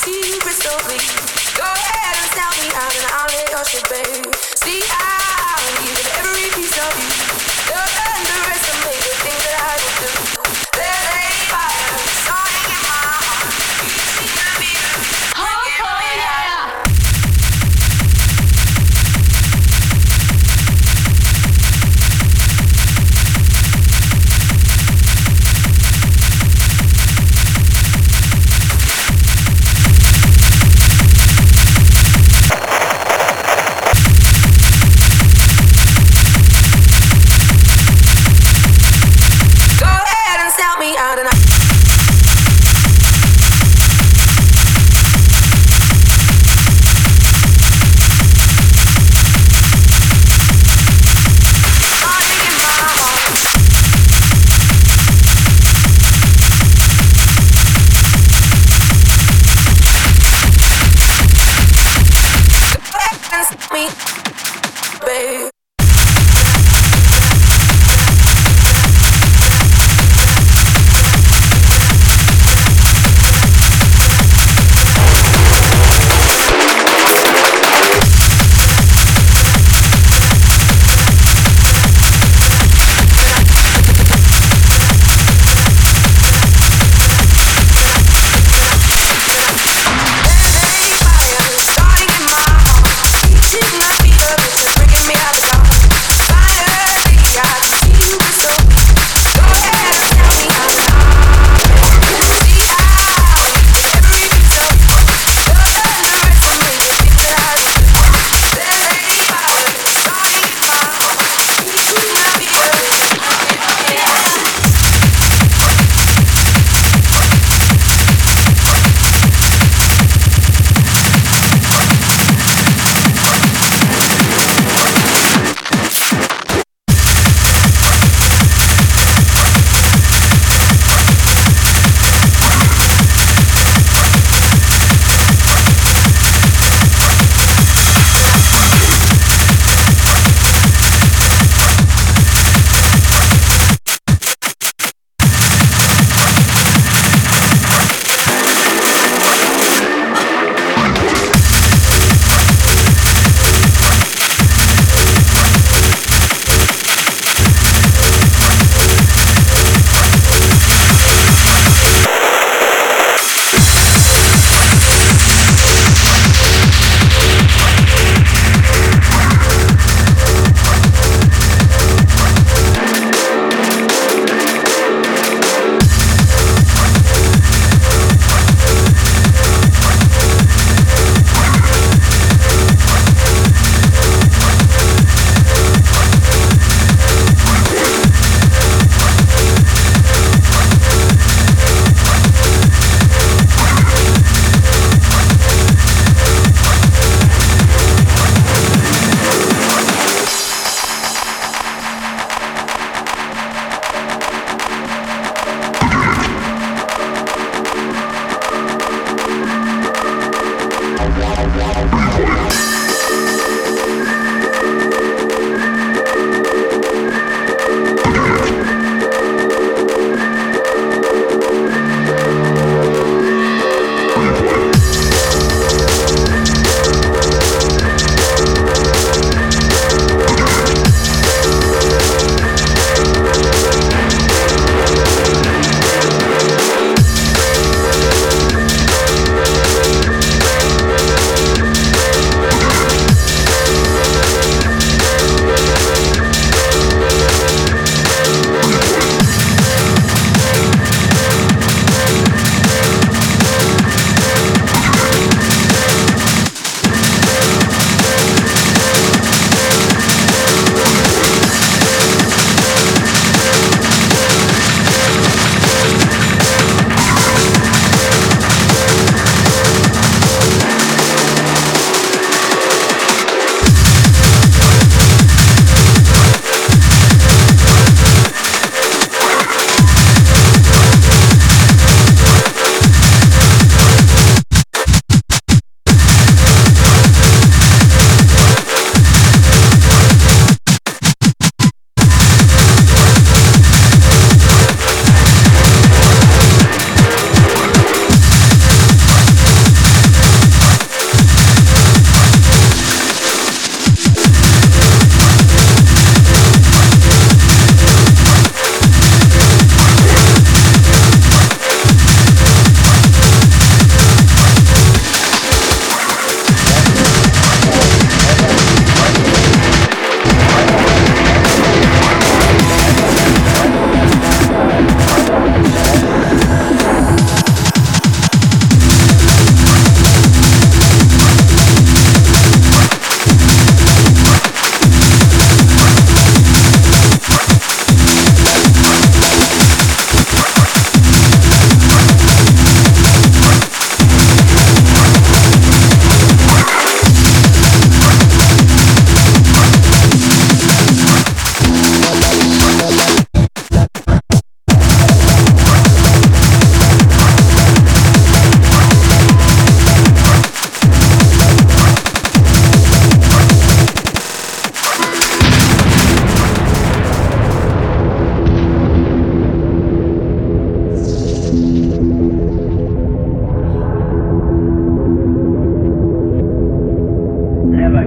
see you crystal clear. Go ahead and sell me out, and I'll lay your shit, babe. See, I believe in every piece of you.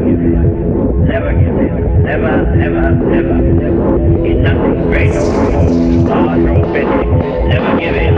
give in. Never give in. Never, never, never, never. In nothing great or small, large or petty. Never give in.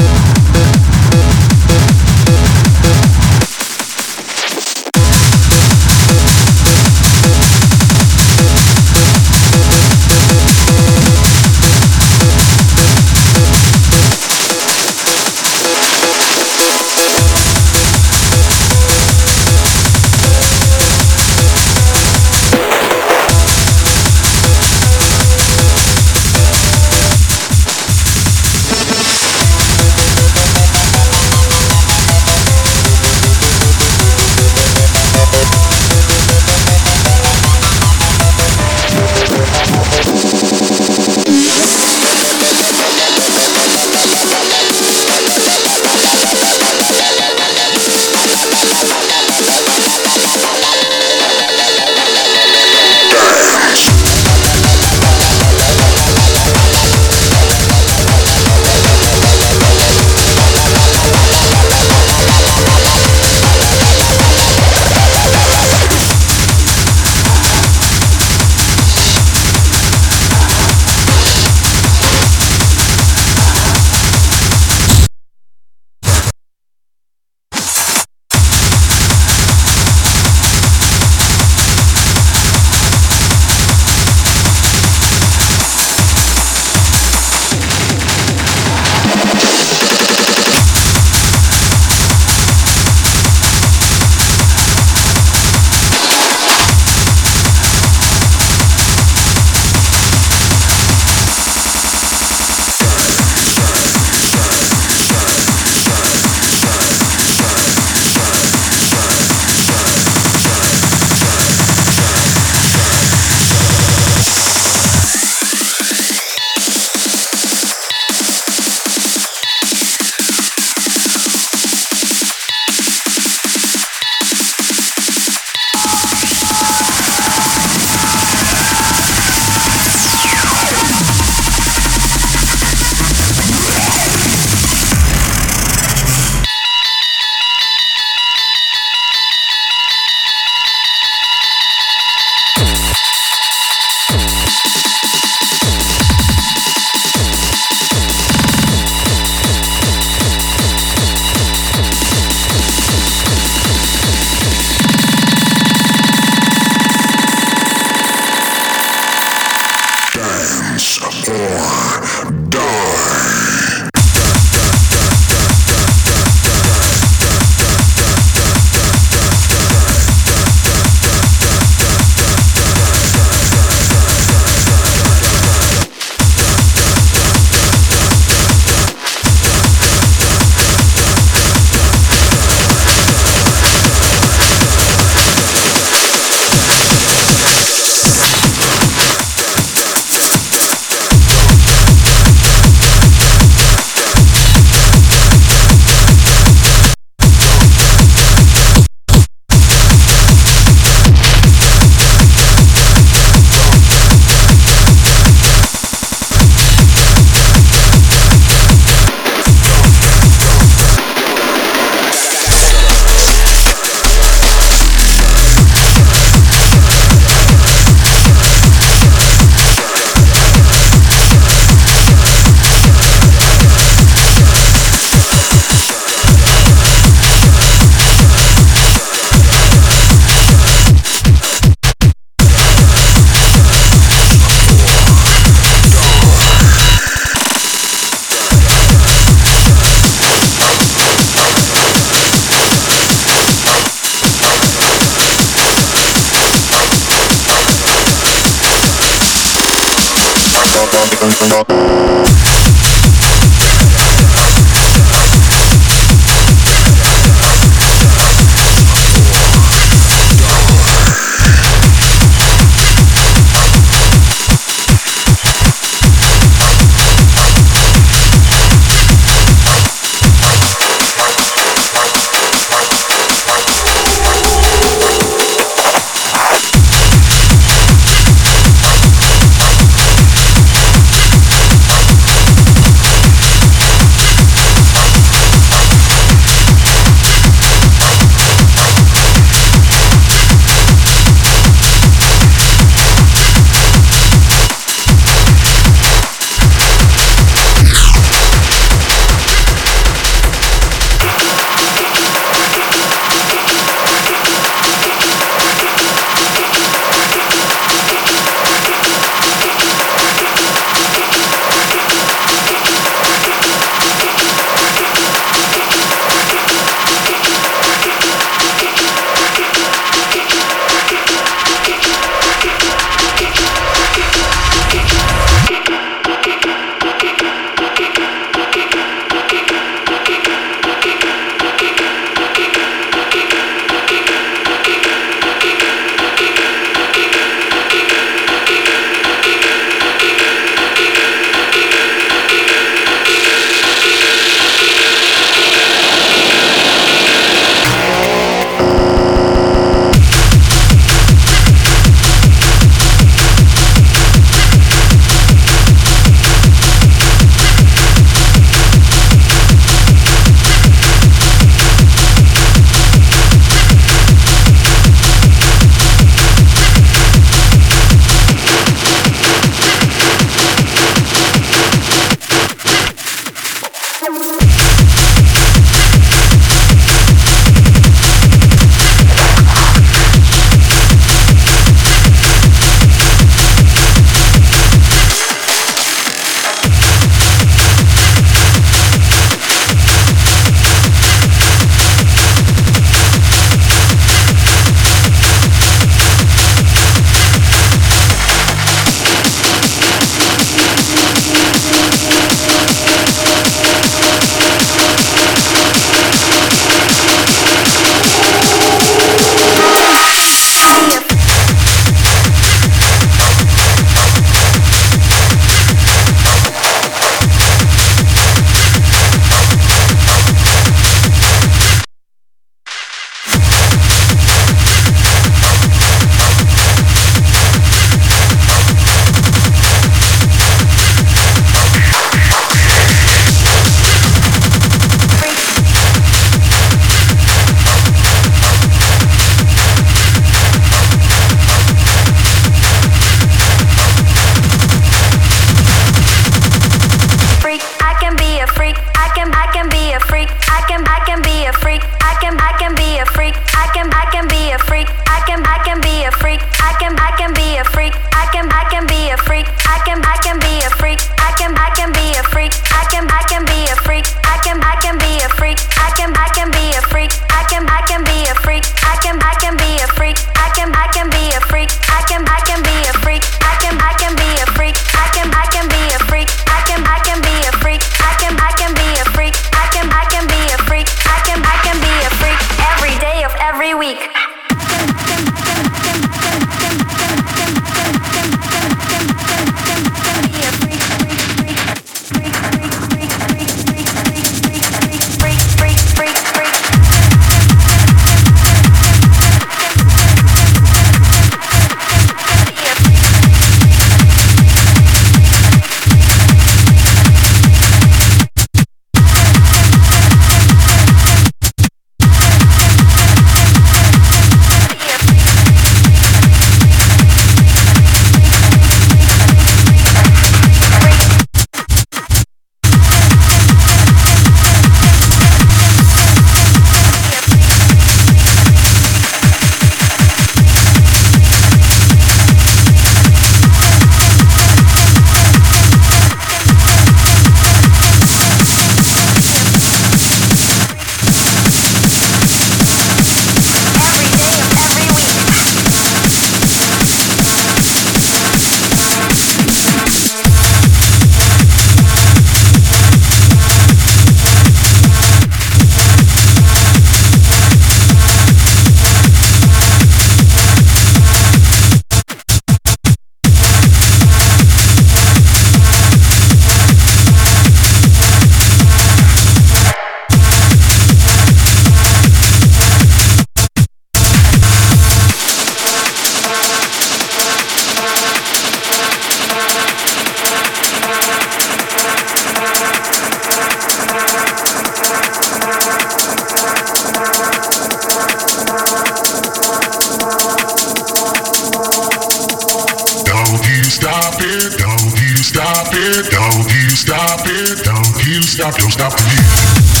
stop it, don't you stop it, don't you stop it, don't you stop, don't stop it.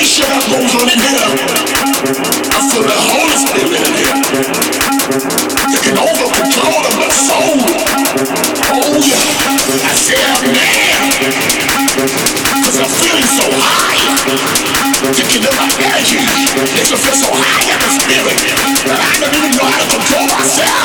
They shut up goes on in here. I feel the Holy Spirit in here. Taking over control of my soul. Oh yeah, I said man. Cause I'm feeling so high. Taking of my energy. It should feel so high in the spirit. That I don't even know how to control myself.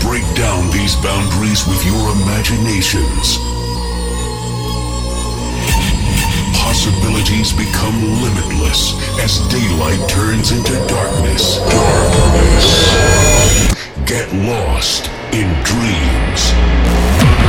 Break down these boundaries with your imaginations. Possibilities become limitless as daylight turns into darkness. Darkness. Get lost in dreams.